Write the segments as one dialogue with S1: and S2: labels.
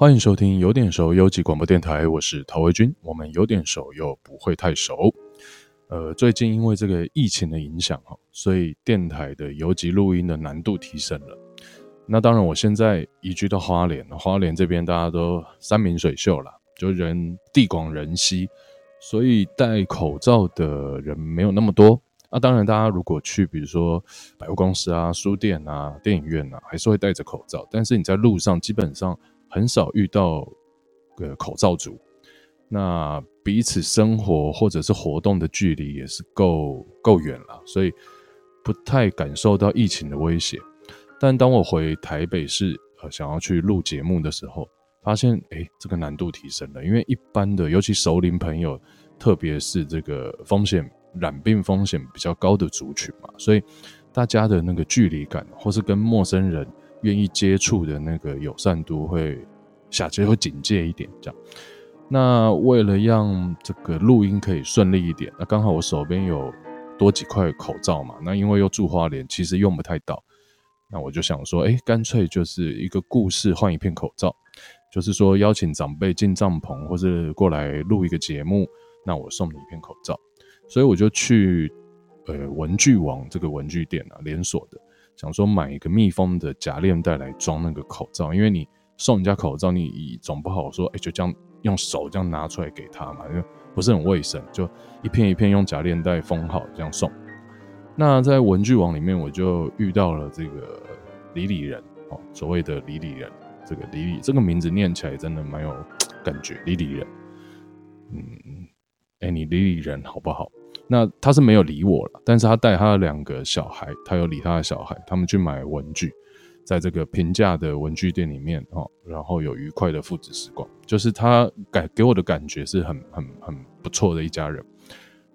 S1: 欢迎收听有点熟游击广播电台，我是陶维军。我们有点熟又不会太熟。呃，最近因为这个疫情的影响哈，所以电台的游击录音的难度提升了。那当然，我现在移居到花莲，花莲这边大家都山明水秀啦，就人地广人稀，所以戴口罩的人没有那么多。那当然，大家如果去比如说百货公司啊、书店啊、电影院啊，还是会戴着口罩。但是你在路上基本上。很少遇到个口罩族，那彼此生活或者是活动的距离也是够够远了，所以不太感受到疫情的威胁。但当我回台北市，呃，想要去录节目的时候，发现，哎，这个难度提升了，因为一般的，尤其熟龄朋友，特别是这个风险染病风险比较高的族群嘛，所以大家的那个距离感，或是跟陌生人。愿意接触的那个友善度会下降，会警戒一点这样。那为了让这个录音可以顺利一点，那刚好我手边有多几块口罩嘛。那因为又住花莲，其实用不太到。那我就想说，哎，干脆就是一个故事换一片口罩，就是说邀请长辈进帐篷，或是过来录一个节目，那我送你一片口罩。所以我就去呃文具网这个文具店啊，连锁的。想说买一个密封的夹链袋来装那个口罩，因为你送人家口罩，你总不好说，哎、就这样用手这样拿出来给他嘛，因为不是很卫生，就一片一片用夹链袋封好这样送。那在文具网里面，我就遇到了这个李李人哦，所谓的李李人，这个李李这个名字念起来真的蛮有感觉，李李人，嗯，哎、你李李人好不好？那他是没有理我了，但是他带他的两个小孩，他有理他的小孩，他们去买文具，在这个平价的文具店里面哦，然后有愉快的父子时光，就是他给给我的感觉是很很很不错的一家人。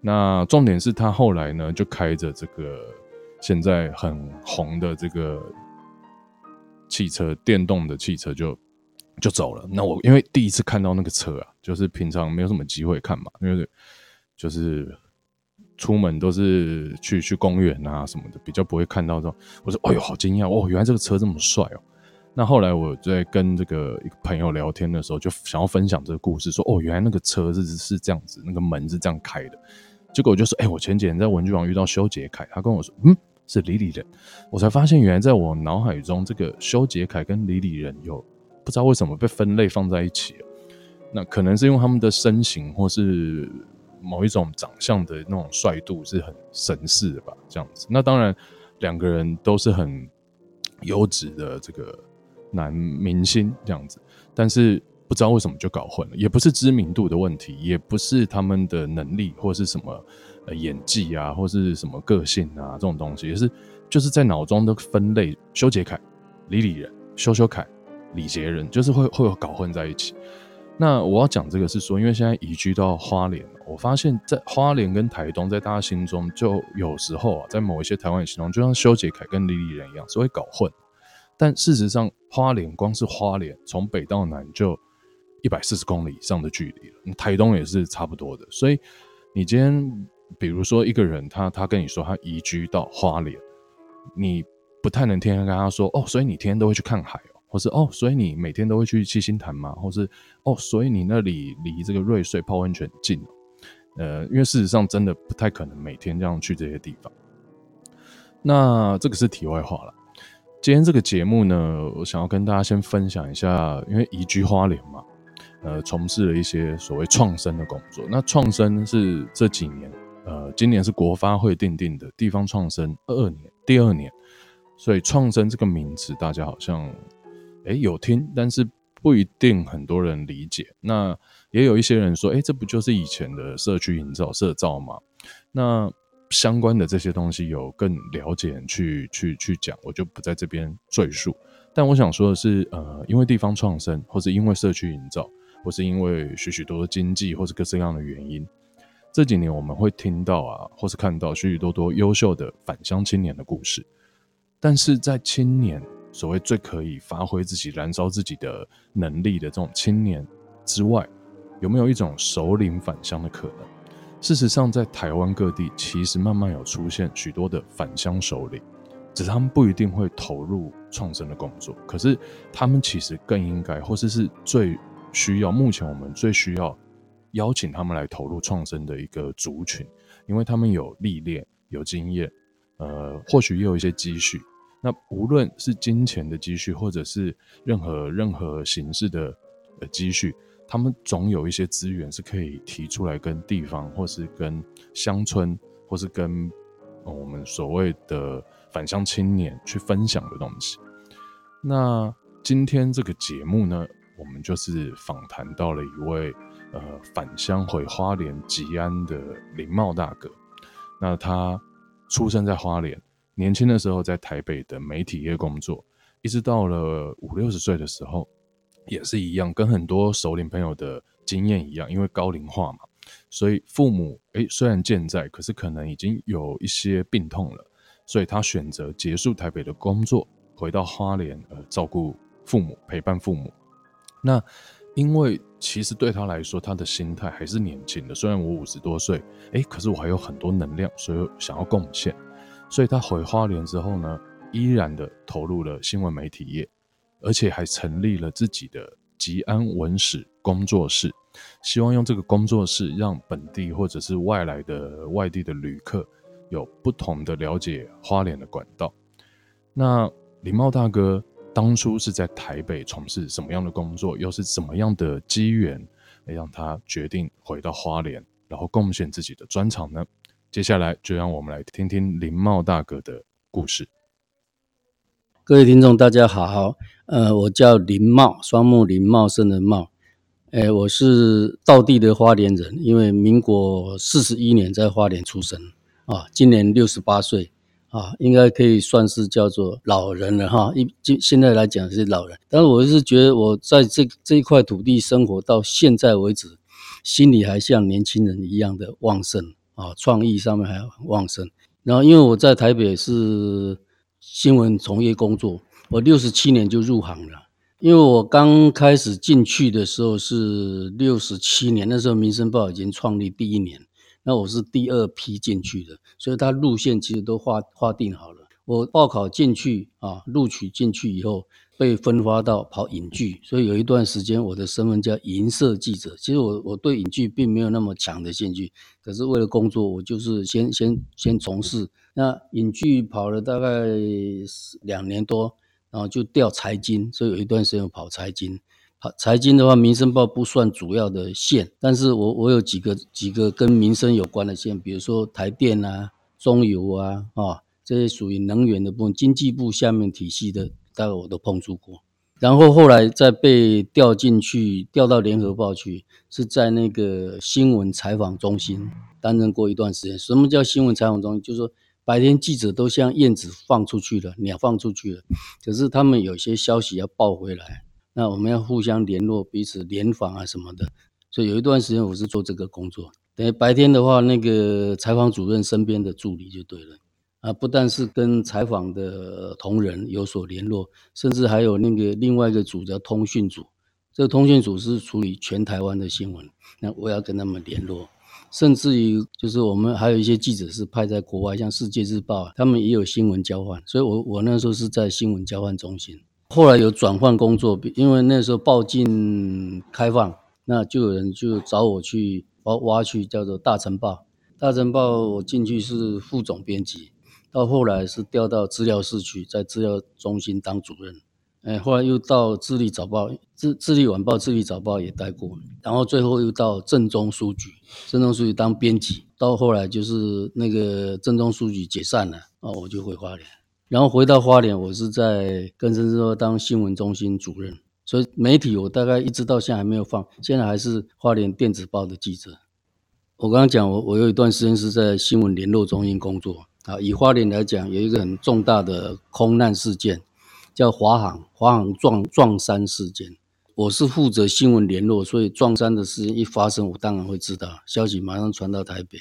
S1: 那重点是他后来呢，就开着这个现在很红的这个汽车，电动的汽车就就走了。那我因为第一次看到那个车啊，就是平常没有什么机会看嘛，因为就是。出门都是去去公园啊什么的，比较不会看到这种。我说：“哎呦，好惊讶哦！原来这个车这么帅哦。”那后来我在跟这个一个朋友聊天的时候，就想要分享这个故事，说：“哦，原来那个车是是这样子，那个门是这样开的。”结果我就说：“哎，我前几天在文具网遇到修杰楷，他跟我说，嗯，是李李仁。”我才发现，原来在我脑海中，这个修杰楷跟李李仁有不知道为什么被分类放在一起了。那可能是因为他们的身形，或是。某一种长相的那种帅度是很神似的吧，这样子。那当然，两个人都是很优质的这个男明星这样子，但是不知道为什么就搞混了，也不是知名度的问题，也不是他们的能力或是什么呃演技啊，或是什么个性啊这种东西，也是就是在脑中的分类，修杰楷、李李仁、修修楷、李杰仁，就是会会有搞混在一起。那我要讲这个是说，因为现在移居到花莲，我发现，在花莲跟台东，在大家心中，就有时候啊，在某一些台湾人心中，就像修杰楷跟李李仁一样，是会搞混。但事实上，花莲光是花莲，从北到南就一百四十公里以上的距离了，台东也是差不多的。所以，你今天比如说一个人，他他跟你说他移居到花莲，你不太能天天跟他说哦，所以你天天都会去看海。或是哦，所以你每天都会去七星潭吗？或是哦，所以你那里离这个瑞穗泡温泉近？呃，因为事实上真的不太可能每天这样去这些地方。那这个是题外话了。今天这个节目呢，我想要跟大家先分享一下，因为移居花莲嘛，呃，从事了一些所谓创生的工作。那创生是这几年，呃，今年是国发会订定的地方创生二二年第二年，所以创生这个名词大家好像。诶，有听，但是不一定很多人理解。那也有一些人说，诶，这不就是以前的社区营造、社造吗？那相关的这些东西有更了解去去去讲，我就不在这边赘述。但我想说的是，呃，因为地方创生，或是因为社区营造，或是因为许许多多经济或是各式各样的原因，这几年我们会听到啊，或是看到许许多多优秀的返乡青年的故事。但是在青年。所谓最可以发挥自己、燃烧自己的能力的这种青年之外，有没有一种首领返乡的可能？事实上，在台湾各地，其实慢慢有出现许多的返乡首领。只是他们不一定会投入创生的工作，可是他们其实更应该，或是是最需要，目前我们最需要邀请他们来投入创生的一个族群，因为他们有历练、有经验，呃，或许也有一些积蓄。那无论是金钱的积蓄，或者是任何任何形式的呃积蓄，他们总有一些资源是可以提出来跟地方，或是跟乡村，或是跟、我们所谓的。返乡青年去分享的东西。那今天这个节目呢，我们就是访谈到了一位呃返乡回花莲吉安的林茂大哥。那他出生在花莲，年轻的时候在台北的媒体业工作，一直到了五六十岁的时候，也是一样，跟很多熟龄朋友的经验一样，因为高龄化嘛，所以父母诶虽然健在，可是可能已经有一些病痛了。所以他选择结束台北的工作，回到花莲呃照顾父母，陪伴父母。那因为其实对他来说，他的心态还是年轻的。虽然我五十多岁，哎，可是我还有很多能量，所以想要贡献。所以他回花莲之后呢，依然的投入了新闻媒体业，而且还成立了自己的吉安文史工作室，希望用这个工作室让本地或者是外来的外地的旅客。有不同的了解花莲的管道。那林茂大哥当初是在台北从事什么样的工作？又是怎么样的机缘，让他决定回到花莲，然后贡献自己的专长呢？接下来就让我们来听听林茂大哥的故事。
S2: 各位听众，大家好，呃，我叫林茂，双木林茂盛的茂，哎，我是道地的花莲人，因为民国四十一年在花莲出生。啊，今年六十八岁，啊，应该可以算是叫做老人了哈。一就现在来讲是老人，但是我是觉得我在这这一块土地生活到现在为止，心里还像年轻人一样的旺盛啊，创意上面还旺盛。然后因为我在台北是新闻从业工作，我六十七年就入行了。因为我刚开始进去的时候是六十七年，那时候《民生报》已经创立第一年。那我是第二批进去的，所以他路线其实都划划定好了。我报考进去啊，录取进去以后被分发到跑影剧，所以有一段时间我的身份叫影社记者。其实我我对影剧并没有那么强的兴趣，可是为了工作，我就是先先先从事。那影剧跑了大概两年多，然后就调财经，所以有一段时间跑财经。财经的话，民生报不算主要的线，但是我我有几个几个跟民生有关的线，比如说台电啊、中油啊，啊这些属于能源的部分，经济部下面体系的，大概我都碰触过。然后后来再被调进去，调到联合报去，是在那个新闻采访中心担任过一段时间。什么叫新闻采访中心？就是说白天记者都像燕子放出去了，鸟放出去了，可是他们有些消息要报回来。那我们要互相联络，彼此联访啊什么的，所以有一段时间我是做这个工作。等于白天的话，那个采访主任身边的助理就对了啊，不但是跟采访的同仁有所联络，甚至还有那个另外一个组叫通讯组，这个通讯组是处理全台湾的新闻，那我要跟他们联络，甚至于就是我们还有一些记者是派在国外，像《世界日报》，他们也有新闻交换，所以我我那时候是在新闻交换中心。后来有转换工作，因为那时候报禁开放，那就有人就找我去挖挖去，叫做大成报。大成报我进去是副总编辑，到后来是调到资料室去，在资料中心当主任。哎，后来又到智利早报、智智利晚报、智利早报也待过，然后最后又到正中书局，正中书局当编辑。到后来就是那个正中书局解散了，啊，我就回花莲。然后回到花莲，我是在更生之后当新闻中心主任，所以媒体我大概一直到现在还没有放，现在还是花莲电子报的记者。我刚刚讲我我有一段时间是在新闻联络中心工作啊。以花莲来讲，有一个很重大的空难事件，叫华航华航撞撞山事件。我是负责新闻联络，所以撞山的事情一发生，我当然会知道，消息马上传到台北，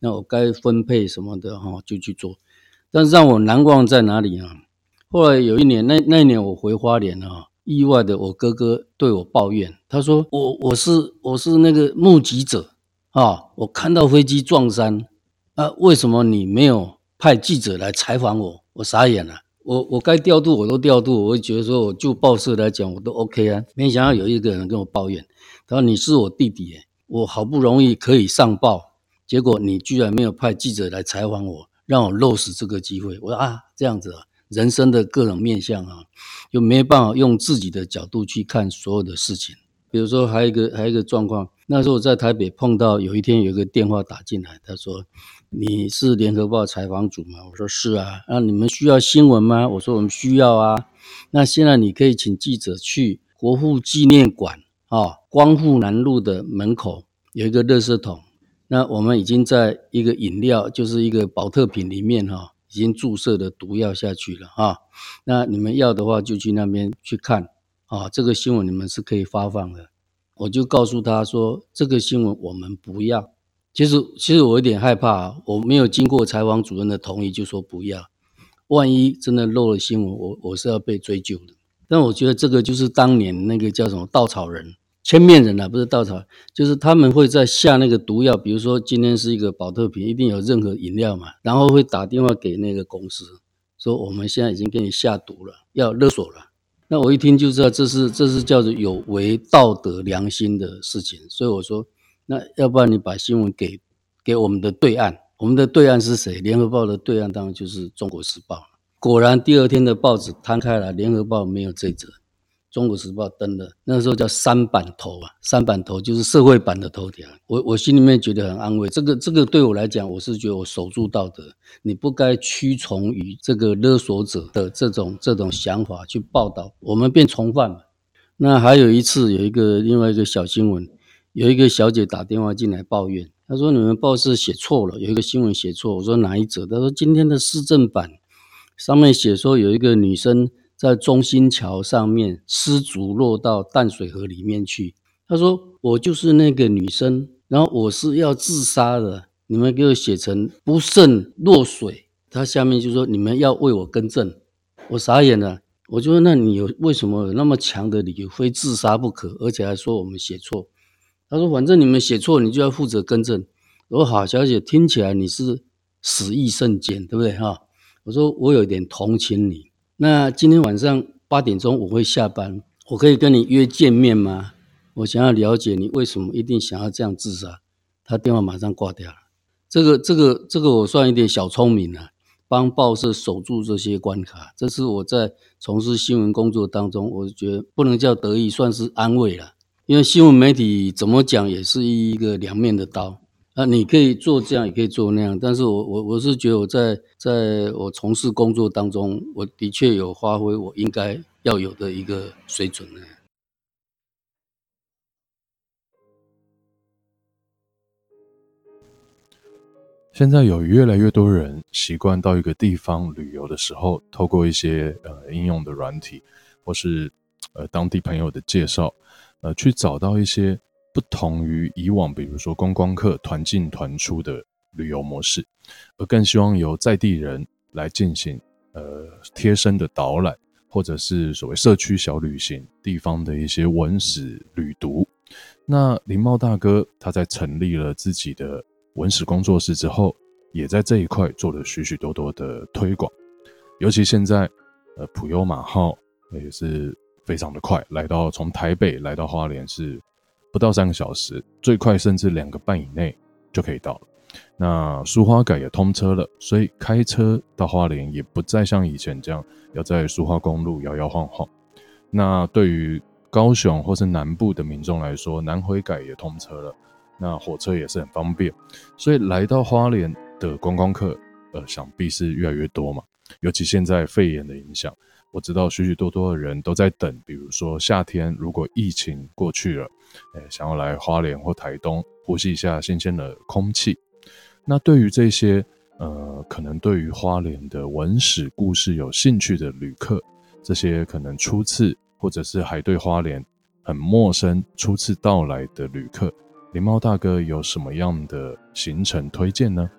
S2: 那我该分配什么的哈就去做。但是让我难忘在哪里啊？后来有一年，那那一年我回花莲啊，意外的，我哥哥对我抱怨，他说：“我我是我是那个目击者啊，我看到飞机撞山啊，为什么你没有派记者来采访我？我傻眼了。我我该调度我都调度，我会觉得说，我就报社来讲，我都 OK 啊。没想到有一个人跟我抱怨，他说：“你是我弟弟，我好不容易可以上报，结果你居然没有派记者来采访我，让我漏死这个机会。”我说：“啊，这样子啊，人生的各种面向啊，就没办法用自己的角度去看所有的事情。比如说，还有一个还有一个状况，那时候我在台北碰到，有一天有一个电话打进来，他说。”你是联合报采访组吗？我说是啊。那你们需要新闻吗？我说我们需要啊。那现在你可以请记者去国父纪念馆啊，光复南路的门口有一个垃圾桶。那我们已经在一个饮料，就是一个保特瓶里面哈，已经注射的毒药下去了哈。那你们要的话就去那边去看啊。这个新闻你们是可以发放的。我就告诉他说，这个新闻我们不要。其实，其实我有点害怕，我没有经过采访主任的同意就说不要，万一真的漏了新闻，我我是要被追究的。但我觉得这个就是当年那个叫什么稻草人、千面人啊，不是稻草人，就是他们会在下那个毒药，比如说今天是一个宝特瓶，一定有任何饮料嘛，然后会打电话给那个公司，说我们现在已经给你下毒了，要勒索了。那我一听就知道这是这是叫做有违道德良心的事情，所以我说。那要不然你把新闻给给我们的对岸，我们的对岸是谁？联合报的对岸当然就是中国时报。果然第二天的报纸摊开来，联合报没有这则，中国时报登的，那时候叫三版头啊，三版头就是社会版的头条。我我心里面觉得很安慰，这个这个对我来讲，我是觉得我守住道德，你不该屈从于这个勒索者的这种这种想法去报道，我们变从犯了。那还有一次有一个另外一个小新闻。有一个小姐打电话进来抱怨，她说：“你们报社写错了，有一个新闻写错。”我说：“哪一则？”她说：“今天的市政版上面写说有一个女生在中心桥上面失足落到淡水河里面去。”她说：“我就是那个女生，然后我是要自杀的，你们给我写成不慎落水。”她下面就说：“你们要为我更正。”我傻眼了，我就说：“那你有为什么有那么强的理由非自杀不可？而且还说我们写错？”他说：“反正你们写错，你就要负责更正。”我说：“好，小姐，听起来你是死意甚坚，对不对？”哈，我说：“我有点同情你。那今天晚上八点钟我会下班，我可以跟你约见面吗？我想要了解你为什么一定想要这样自杀。”他电话马上挂掉了。这个、这个、这个，我算一点小聪明了，帮报社守住这些关卡。这是我在从事新闻工作当中，我觉得不能叫得意，算是安慰了。因为新闻媒体怎么讲也是一个两面的刀啊，你可以做这样，也可以做那样。但是我我我是觉得我在在我从事工作当中，我的确有发挥我应该要有的一个水准呢。
S1: 现在有越来越多人习惯到一个地方旅游的时候，透过一些呃应用的软体，或是呃当地朋友的介绍。呃，去找到一些不同于以往，比如说观光客团进团出的旅游模式，而更希望由在地人来进行呃贴身的导览，或者是所谓社区小旅行，地方的一些文史旅读。那林茂大哥他在成立了自己的文史工作室之后，也在这一块做了许许多多的推广，尤其现在呃普悠玛号也是。非常的快，来到从台北来到花莲是不到三个小时，最快甚至两个半以内就可以到了。那苏花改也通车了，所以开车到花莲也不再像以前这样要在苏花公路摇摇晃晃。那对于高雄或是南部的民众来说，南回改也通车了，那火车也是很方便，所以来到花莲的观光客，呃，想必是越来越多嘛。尤其现在肺炎的影响。我知道许许多多的人都在等，比如说夏天如果疫情过去了，哎，想要来花莲或台东呼吸一下新鲜的空气。那对于这些呃，可能对于花莲的文史故事有兴趣的旅客，这些可能初次或者是还对花莲很陌生、初次到来的旅客，林茂大哥有什么样的行程推荐呢？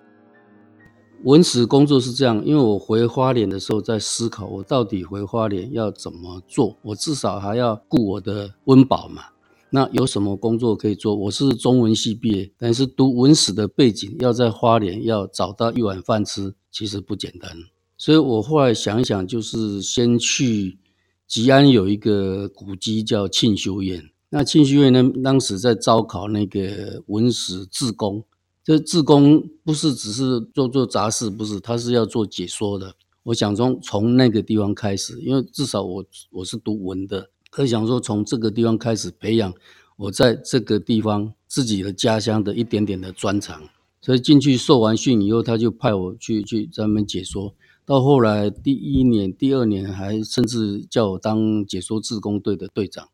S2: 文史工作是这样，因为我回花莲的时候在思考，我到底回花莲要怎么做？我至少还要顾我的温饱嘛。那有什么工作可以做？我是中文系毕业，但是读文史的背景，要在花莲要找到一碗饭吃，其实不简单。所以我后来想想，就是先去吉安有一个古迹叫庆修院。那庆修院呢，当时在招考那个文史志工，这志工不是只是做做杂事，不是，他是要做解说的。我想从从那个地方开始，因为至少我我是读文的，可以想说从这个地方开始培养我在这个地方自己的家乡的一点点的专长。所以进去受完训以后，他就派我去去专门解说。到后来第一年、第二年，还甚至叫我当解说志工队的队长。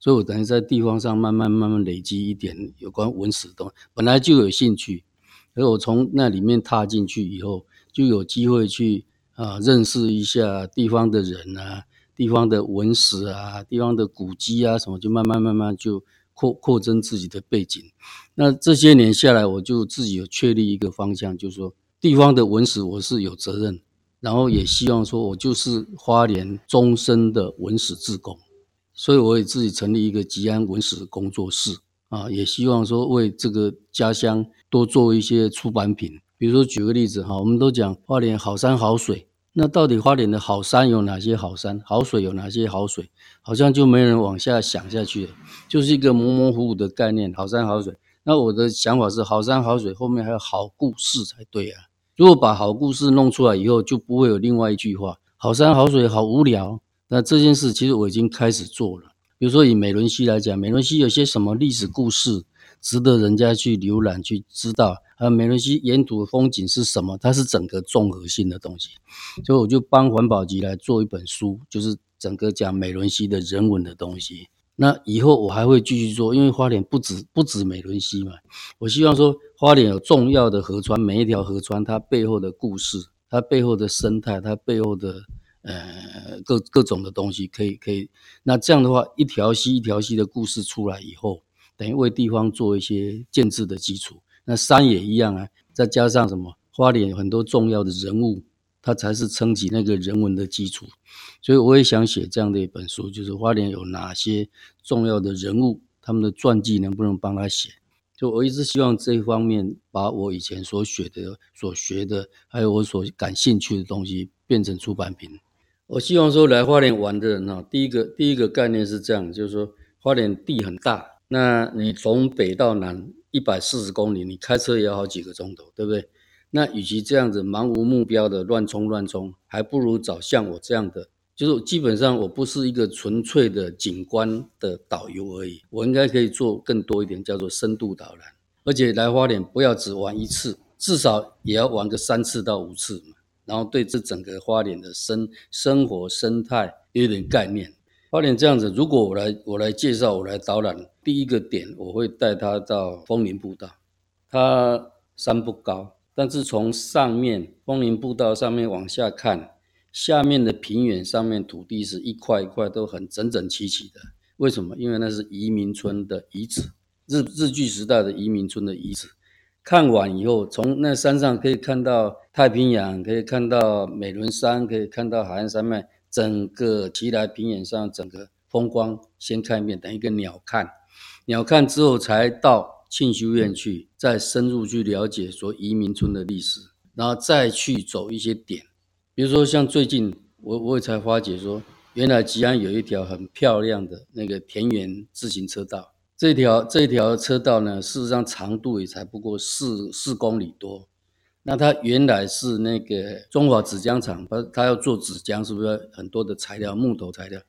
S2: 所以我等于在地方上慢慢慢慢累积一点有关文史的东西，本来就有兴趣，所以我从那里面踏进去以后，就有机会去。啊，认识一下地方的人啊，地方的文史啊，地方的古迹啊，什么就慢慢慢慢就扩扩增自己的背景。那这些年下来，我就自己有确立一个方向，就是说地方的文史我是有责任，然后也希望说我就是花莲终身的文史志工，所以我也自己成立一个吉安文史工作室啊，也希望说为这个家乡多做一些出版品。比如说举个例子哈，我们都讲花莲好山好水。那到底花莲的好山有哪些好山，好水有哪些好水？好像就没人往下想下去了，就是一个模模糊糊的概念。好山好水，那我的想法是，好山好水后面还有好故事才对啊。如果把好故事弄出来以后，就不会有另外一句话：好山好水好无聊。那这件事其实我已经开始做了。比如说以美仑溪来讲，美仑溪有些什么历史故事？值得人家去浏览、去知道。啊，美仑溪沿途的风景是什么？它是整个综合性的东西，所以我就帮环保局来做一本书，就是整个讲美仑溪的人文的东西。那以后我还会继续做，因为花莲不止不止美仑溪嘛。我希望说，花莲有重要的河川，每一条河川它背后的故事、它背后的生态、它背后的呃各各种的东西，可以可以。那这样的话，一条溪一条溪的故事出来以后。等于为地方做一些建制的基础，那山也一样啊，再加上什么花莲很多重要的人物，它才是撑起那个人文的基础。所以我也想写这样的一本书，就是花莲有哪些重要的人物，他们的传记能不能帮他写？就我一直希望这一方面，把我以前所学的、所学的，还有我所感兴趣的东西变成出版品。我希望说来花莲玩的人哈，第一个第一个概念是这样，就是说花莲地很大。那你从北到南一百四十公里，你开车也要好几个钟头，对不对？那与其这样子盲无目标的乱冲乱冲，还不如找像我这样的，就是基本上我不是一个纯粹的景观的导游而已，我应该可以做更多一点，叫做深度导览。而且来花莲不要只玩一次，至少也要玩个三次到五次嘛，然后对这整个花莲的生生活生态有点概念。花莲这样子，如果我来我来介绍，我来导览，第一个点我会带他到枫林步道。它山不高，但是从上面枫林步道上面往下看，下面的平原上面土地是一块一块都很整整齐齐的。为什么？因为那是移民村的遗址，日日据时代的移民村的遗址。看完以后，从那山上可以看到太平洋，可以看到美仑山，可以看到海岸山脉。整个奇莱平原上，整个风光先看一遍，等一个鸟瞰，鸟瞰之后才到庆修院去，再深入去了解说移民村的历史，然后再去走一些点，比如说像最近我我也才发觉说，原来吉安有一条很漂亮的那个田园自行车道，这条这条车道呢，事实上长度也才不过四四公里多。那它原来是那个中华纸浆厂，它它要做纸浆，是不是很多的材料，木头材料？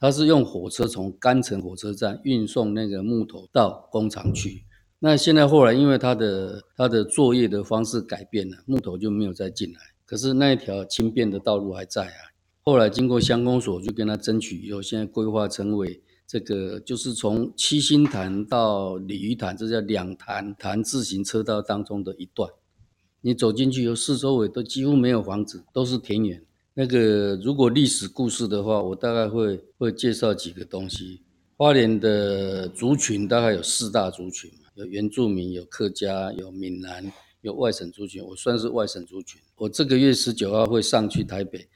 S2: 它是用火车从干城火车站运送那个木头到工厂去。那现在后来因为它的它的作业的方式改变了，木头就没有再进来。可是那一条轻便的道路还在啊。后来经过乡公所就跟他争取以后，现在规划成为这个就是从七星潭到鲤鱼潭，这叫两潭潭自行车道当中的一段。你走进去以后，四周围都几乎没有房子，都是田园。那个如果历史故事的话，我大概会会介绍几个东西。花莲的族群大概有四大族群，有原住民，有客家，有闽南，有外省族群。我算是外省族群。我这个月十九号会上去台北，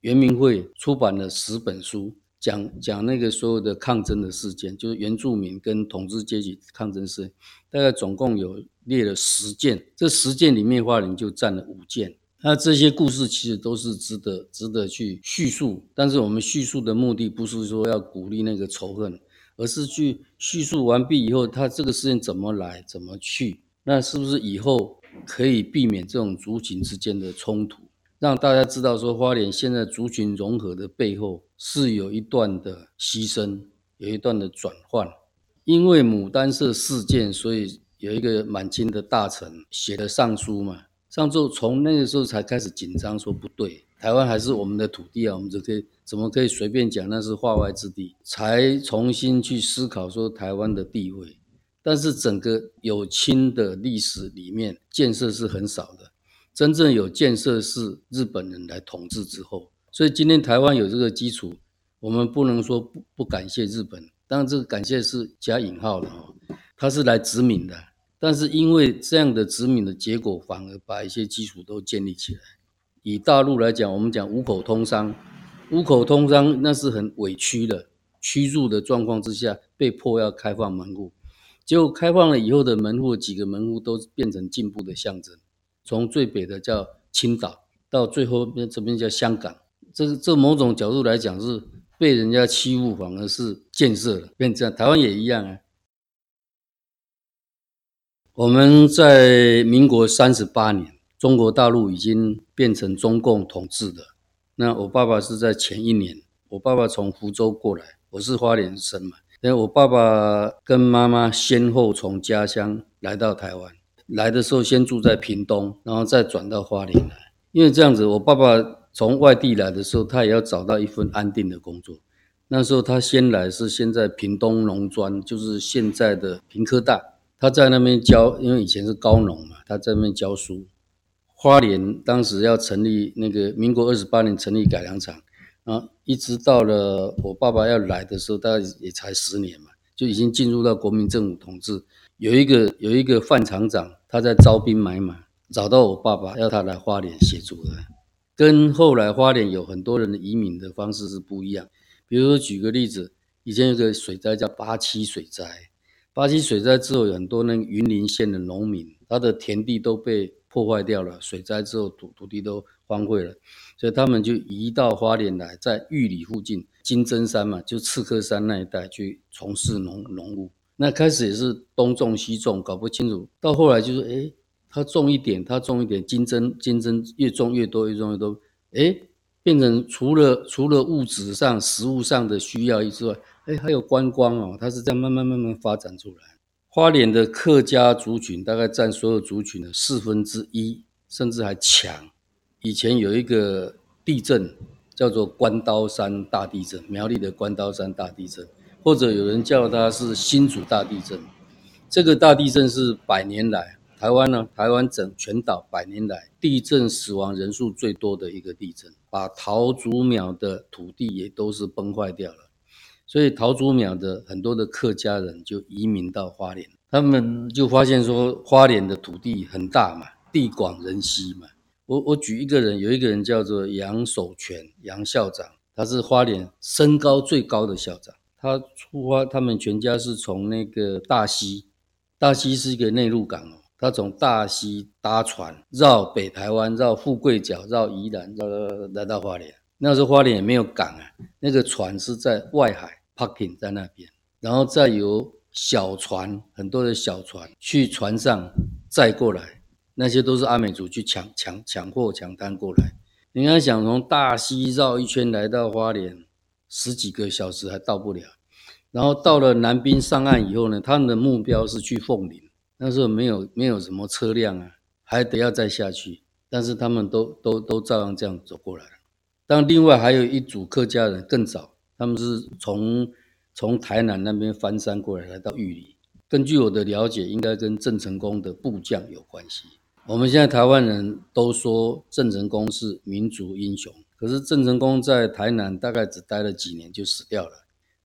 S2: 原民会出版了十本书。讲讲那个所有的抗争的事件，就是原住民跟统治阶级抗争事件，大概总共有列了十件，这十件里面花莲就占了五件。那这些故事其实都是值得值得去叙述，但是我们叙述的目的不是说要鼓励那个仇恨，而是去叙述完毕以后，他这个事情怎么来，怎么去，那是不是以后可以避免这种族群之间的冲突，让大家知道说花莲现在族群融合的背后是有一段的牺牲，有一段的转换，因为牡丹社事件，所以有一个满清的大臣写了上书嘛。上奏从那个时候才开始紧张，说不对，台湾还是我们的土地啊，我们就可以怎么可以随便讲那是化外之地？才重新去思考说台湾的地位。但是整个有清的历史里面，建设是很少的，真正有建设是日本人来统治之后。所以今天台湾有这个基础，我们不能说不不感谢日本，当然这个感谢是加引号的哦，他是来殖民的。但是因为这样的殖民的结果，反而把一些基础都建立起来。以大陆来讲，我们讲五口通商，五口通商那是很委屈的，屈辱的状况之下，被迫要开放门户。结果开放了以后的门户，几个门户都变成进步的象征。从最北的叫青岛，到最后边这边叫香港，这这某种角度来讲是被人家欺负，反而是建设了，变这样。台湾也一样啊。我们在民国三十八年，中国大陆已经变成中共统治的。那我爸爸是在前一年，我爸爸从福州过来，我是花莲生嘛。那我爸爸跟妈妈先后从家乡来到台湾，来的时候先住在屏东，然后再转到花莲来。因为这样子，我爸爸从外地来的时候，他也要找到一份安定的工作。那时候他先来是先在屏东农专，就是现在的屏科大。他在那边教，因为以前是高农嘛，他在那边教书。花莲当时要成立那个民国二十八年成立改良场，啊，一直到了我爸爸要来的时候，大概也才十年嘛，就已经进入到国民政府统治。有一个有一个范厂长，他在招兵买马，找到我爸爸要他来花莲协助的，跟后来花莲有很多人的移民的方式是不一样。比如说举个例子，以前有个水灾叫八七水灾。八七水灾之后，有很多那个云林县的农民，他的田地都被破坏掉了。水灾之后，土土地都荒废了，所以他们就移到花莲来，在玉里附近金针山嘛，就刺客山那一带去从事农农务。那开始也是东种西种，搞不清楚。到后来就是，哎，他种一点，他种一点，金针金针越种越多，越种越多，哎，变成除了除了物质上、食物上的需要之外。哎，还有观光哦，它是这样慢慢慢慢发展出来。花莲的客家族群大概占所有族群的四分之一，甚至还强。以前有一个地震叫做关刀山大地震，苗栗的关刀山大地震，或者有人叫它是新竹大地震。这个大地震是百年来台湾呢，台湾整全岛百年来地震死亡人数最多的一个地震，把桃竹苗的土地也都是崩坏掉了。所以桃竹苗的很多的客家人就移民到花莲，他们就发现说花莲的土地很大嘛，地广人稀嘛。我我举一个人，有一个人叫做杨守全杨校长，他是花莲身高最高的校长。他出发，他们全家是从那个大溪，大溪是一个内陆港哦，他从大溪搭船绕北台湾，绕富贵角，绕宜兰，绕来到花莲。那时候花莲也没有港啊，那个船是在外海 parking 在那边，然后再由小船，很多的小船去船上载过来，那些都是阿美族去抢抢抢货抢滩过来。你看，想从大溪绕一圈来到花莲，十几个小时还到不了。然后到了南滨上岸以后呢，他们的目标是去凤林，那时候没有没有什么车辆啊，还得要再下去，但是他们都都都照样这样走过来了。但另外还有一组客家人更早，他们是从从台南那边翻山过来，来到玉里。根据我的了解，应该跟郑成功的部将有关系。我们现在台湾人都说郑成功是民族英雄，可是郑成功在台南大概只待了几年就死掉了。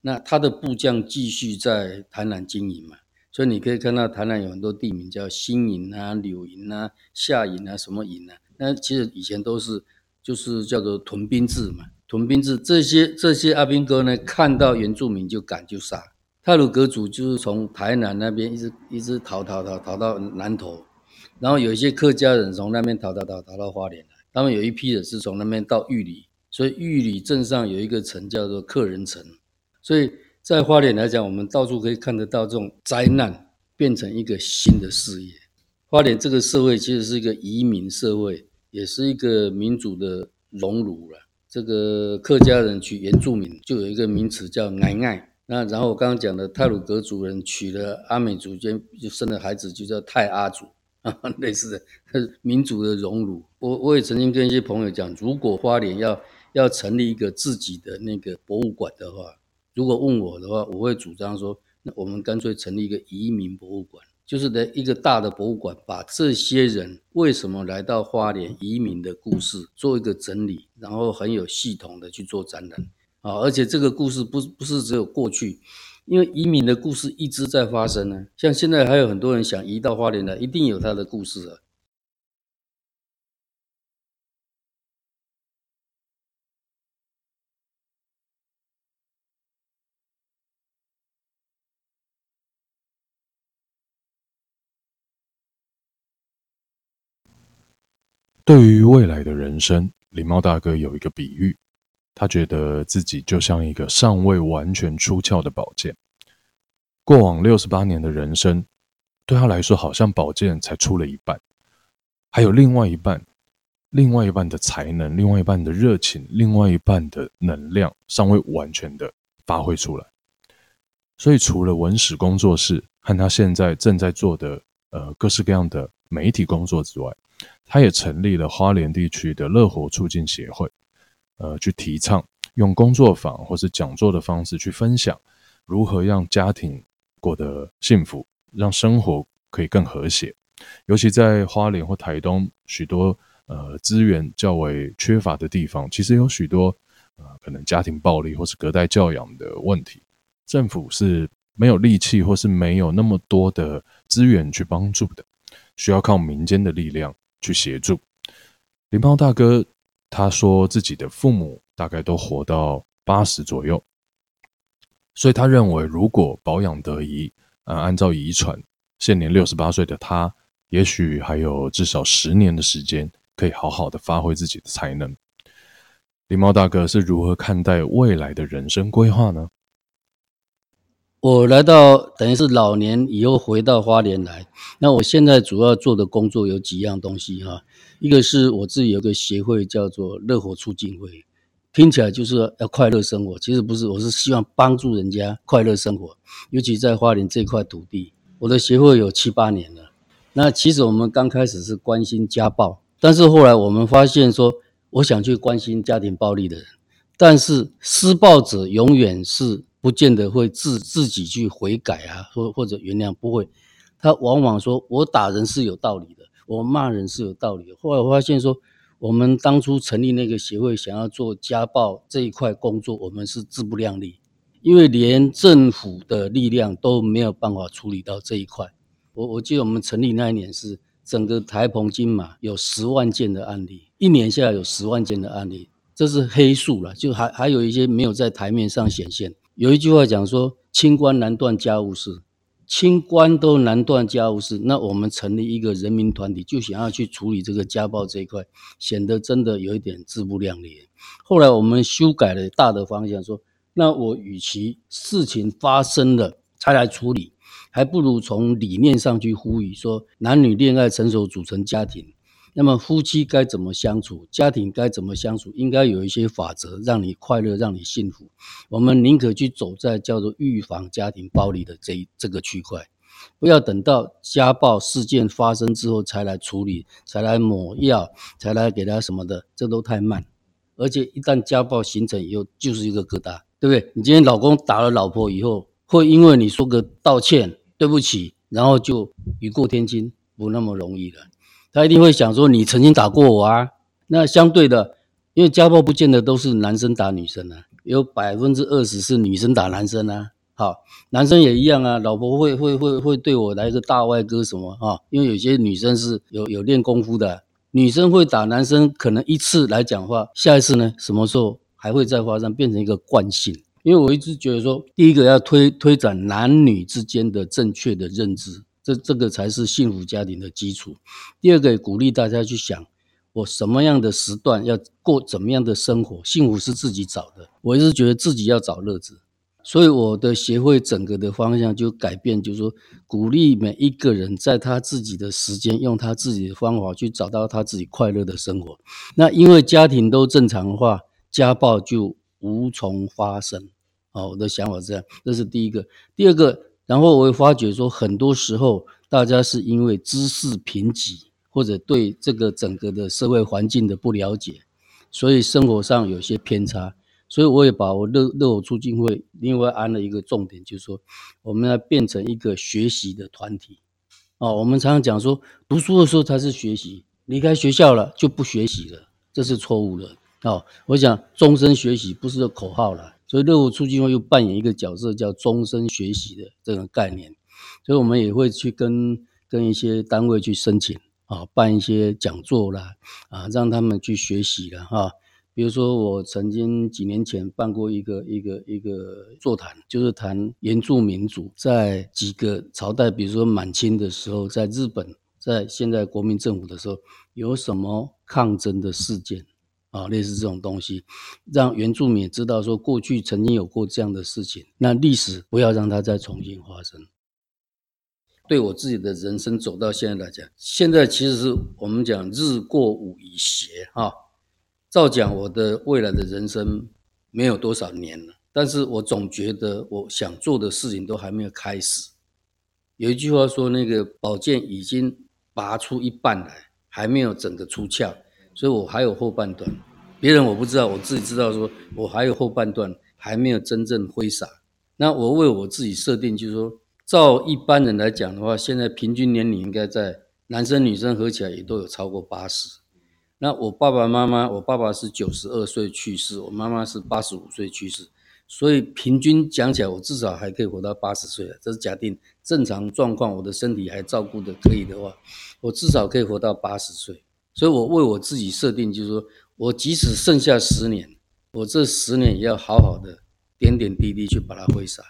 S2: 那他的部将继续在台南经营嘛，所以你可以看到台南有很多地名叫新营啊、柳营啊、下营啊、什么营啊，那其实以前都是。就是叫做屯兵制嘛，屯兵制这些这些阿兵哥呢，看到原住民就赶就杀。太鲁阁族就是从台南那边一直一直逃逃逃逃到南投，然后有一些客家人从那边逃逃逃逃到花莲来，他们有一批人是从那边到玉里，所以玉里镇上有一个城叫做客人城。所以在花莲来讲，我们到处可以看得到这种灾难变成一个新的事业。花莲这个社会其实是一个移民社会，也是一个民主的熔炉了。这个客家人取原住民就有一个名词叫“奶爱”，那然后我刚刚讲的泰鲁格族人娶了阿美族间就生的孩子就叫泰阿族，啊，类似的民主的熔炉。我我也曾经跟一些朋友讲，如果花莲要要成立一个自己的那个博物馆的话，如果问我的话，我会主张说，那我们干脆成立一个移民博物馆。就是的一个大的博物馆，把这些人为什么来到花莲移民的故事做一个整理，然后很有系统的去做展览啊！而且这个故事不不是只有过去，因为移民的故事一直在发生呢。像现在还有很多人想移到花莲来，一定有他的故事啊。
S1: 对于未来的人生，林茂大哥有一个比喻，他觉得自己就像一个尚未完全出鞘的宝剑。过往六十八年的人生，对他来说好像宝剑才出了一半，还有另外一半，另外一半的才能，另外一半的热情，另外一半的能量尚未完全的发挥出来。所以，除了文史工作室和他现在正在做的呃各式各样的媒体工作之外，他也成立了花莲地区的乐活促进协会，呃，去提倡用工作坊或是讲座的方式去分享如何让家庭过得幸福，让生活可以更和谐。尤其在花莲或台东许多呃资源较为缺乏的地方，其实有许多呃可能家庭暴力或是隔代教养的问题，政府是没有力气或是没有那么多的资源去帮助的，需要靠民间的力量。去协助林茂大哥，他说自己的父母大概都活到八十左右，所以他认为如果保养得宜，呃，按照遗传，现年六十八岁的他，也许还有至少十年的时间可以好好的发挥自己的才能。狸猫大哥是如何看待未来的人生规划呢？
S2: 我来到等于是老年以后回到花莲来，那我现在主要做的工作有几样东西哈，一个是我自己有个协会叫做乐活促进会，听起来就是要快乐生活，其实不是，我是希望帮助人家快乐生活，尤其在花莲这块土地，我的协会有七八年了。那其实我们刚开始是关心家暴，但是后来我们发现说，我想去关心家庭暴力的人，但是施暴者永远是。不见得会自自己去悔改啊，或或者原谅，不会。他往往说：“我打人是有道理的，我骂人是有道理的。”后来我发现说，我们当初成立那个协会，想要做家暴这一块工作，我们是自不量力，因为连政府的力量都没有办法处理到这一块。我我记得我们成立那一年是整个台澎金马有十万件的案例，一年下来有十万件的案例，这是黑数了，就还还有一些没有在台面上显现。有一句话讲说，清官难断家务事，清官都难断家务事，那我们成立一个人民团体，就想要去处理这个家暴这一块，显得真的有一点自不量力。后来我们修改了大的方向，说，那我与其事情发生了才来处理，还不如从理念上去呼吁，说男女恋爱成熟组成家庭。那么夫妻该怎么相处？家庭该怎么相处？应该有一些法则，让你快乐，让你幸福。我们宁可去走在叫做预防家庭暴力的这这个区块，不要等到家暴事件发生之后才来处理，才来抹药，才来给他什么的，这都太慢。而且一旦家暴形成以后，就是一个疙瘩，对不对？你今天老公打了老婆以后，会因为你说个道歉、对不起，然后就雨过天晴，不那么容易了。他一定会想说：“你曾经打过我啊？”那相对的，因为家暴不见得都是男生打女生啊，有百分之二十是女生打男生啊。好，男生也一样啊，老婆会会会会对我来个大外哥什么啊？因为有些女生是有有练功夫的，女生会打男生，可能一次来讲话，下一次呢，什么时候还会再发生，变成一个惯性。因为我一直觉得说，第一个要推推展男女之间的正确的认知。这这个才是幸福家庭的基础。第二个，鼓励大家去想，我什么样的时段要过怎么样的生活，幸福是自己找的。我一直觉得自己要找乐子，所以我的协会整个的方向就改变，就是说鼓励每一个人在他自己的时间，用他自己的方法去找到他自己快乐的生活。那因为家庭都正常化，家暴就无从发生。哦，我的想法是这样，这是第一个。第二个，然后我会发觉说，很多时候大家是因为知识贫瘠。或者对这个整个的社会环境的不了解，所以生活上有些偏差，所以我也把我乐乐活促进会另外安了一个重点，就是说我们要变成一个学习的团体。哦，我们常常讲说读书的时候才是学习，离开学校了就不学习了，这是错误的。哦，我想终身学习不是个口号了，所以乐活促进会又扮演一个角色，叫终身学习的这个概念，所以我们也会去跟跟一些单位去申请。啊，办一些讲座啦，啊，让他们去学习了哈。比如说，我曾经几年前办过一个一个一个座谈，就是谈原住民族在几个朝代，比如说满清的时候，在日本，在现在国民政府的时候，有什么抗争的事件啊，类似这种东西，让原住民知道说过去曾经有过这样的事情，那历史不要让它再重新发生。对我自己的人生走到现在来讲，现在其实是我们讲日过午已斜哈。照讲我的未来的人生没有多少年了，但是我总觉得我想做的事情都还没有开始。有一句话说，那个宝剑已经拔出一半来，还没有整个出鞘，所以我还有后半段。别人我不知道，我自己知道，说我还有后半段还没有真正挥洒。那我为我自己设定，就是说。照一般人来讲的话，现在平均年龄应该在男生女生合起来也都有超过八十。那我爸爸妈妈，我爸爸是九十二岁去世，我妈妈是八十五岁去世，所以平均讲起来，我至少还可以活到八十岁。这是假定正常状况，我的身体还照顾得可以的话，我至少可以活到八十岁。所以我为我自己设定，就是说我即使剩下十年，我这十年也要好好的点点滴滴去把它挥洒。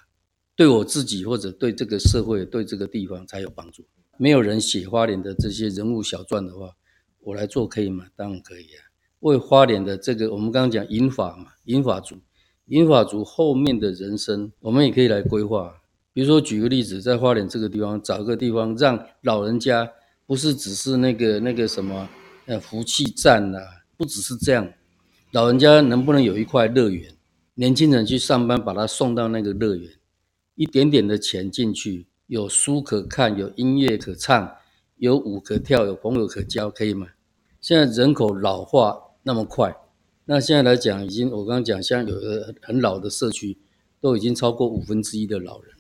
S2: 对我自己或者对这个社会、对这个地方才有帮助。没有人写花莲的这些人物小传的话，我来做可以吗？当然可以啊。为花莲的这个，我们刚刚讲银发嘛，银发族，银发族后面的人生，我们也可以来规划。比如说，举个例子，在花莲这个地方，找个地方让老人家不是只是那个那个什么呃福气站啊，不只是这样，老人家能不能有一块乐园？年轻人去上班，把他送到那个乐园。一点点的钱进去，有书可看，有音乐可唱，有舞可跳，有朋友可交，可以吗？现在人口老化那么快，那现在来讲，已经我刚刚讲，像有个很老的社区，都已经超过五分之一的老人。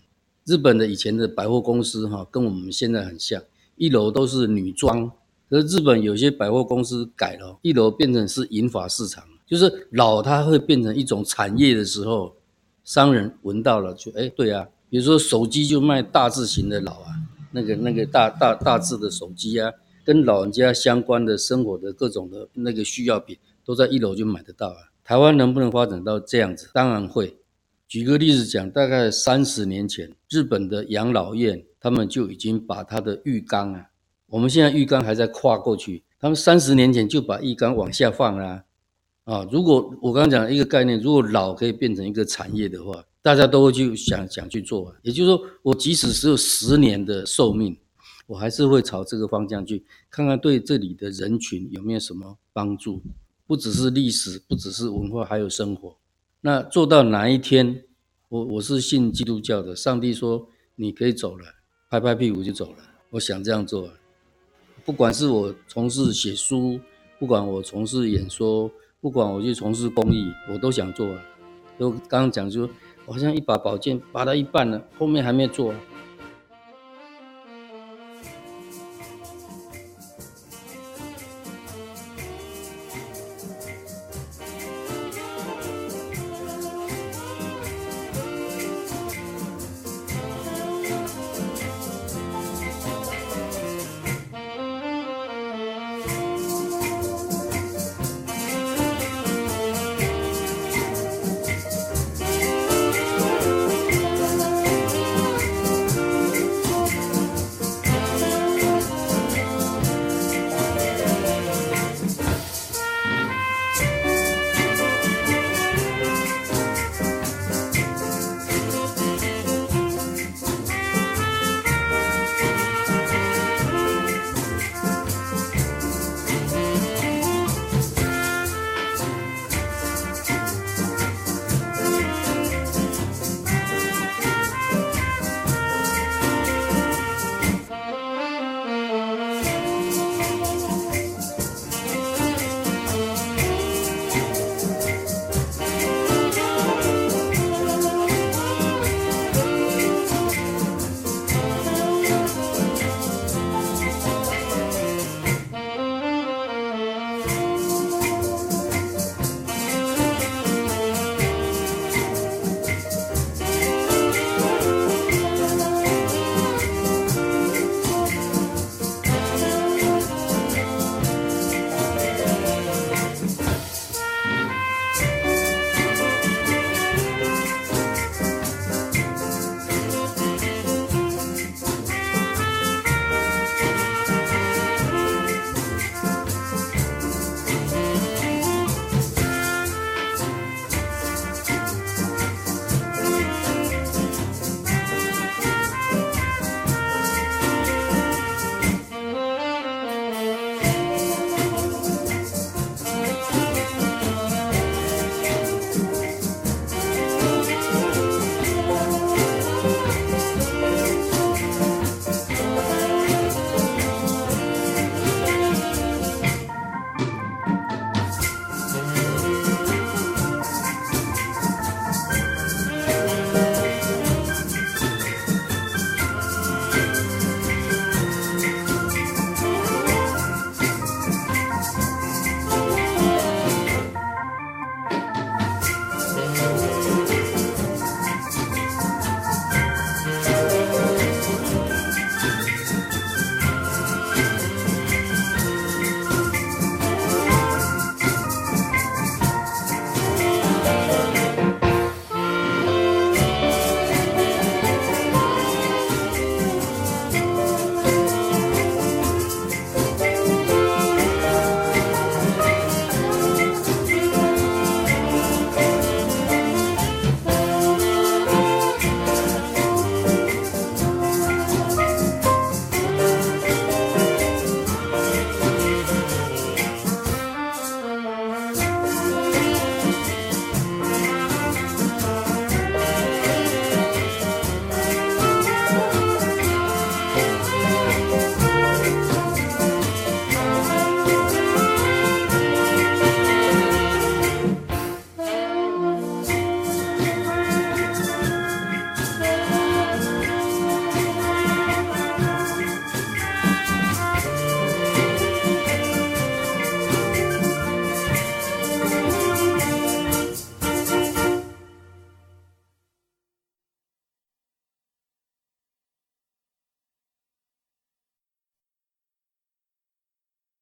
S2: 日本的以前的百货公司哈，跟我们现在很像，一楼都是女装，可是日本有些百货公司改了，一楼变成是银发市场，就是老它会变成一种产业的时候。商人闻到了就哎，对啊，比如说手机就卖大字型的老啊，那个那个大大大字的手机啊，跟老人家相关的生活的各种的那个需要品，都在一楼就买得到啊。台湾能不能发展到这样子？当然会。举个例子讲，大概三十年前，日本的养老院他们就已经把他的浴缸啊，我们现在浴缸还在跨过去，他们三十年前就把浴缸往下放啦、啊。如果我刚刚讲一个概念，如果老可以变成一个产业的话，大家都会去想想去做。也就是说，我即使只有十年的寿命，我还是会朝这个方向去看看，对这里的人群有没有什么帮助。不只是历史，不只是文化，还有生活。那做到哪一天，我我是信基督教的，上帝说你可以走了，拍拍屁股就走了。我想这样做，不管是我从事写书，不管我从事演说。不管我去从事公益，我都想做啊。就刚刚讲就，我好像一把宝剑拔到一半了，后面还没做。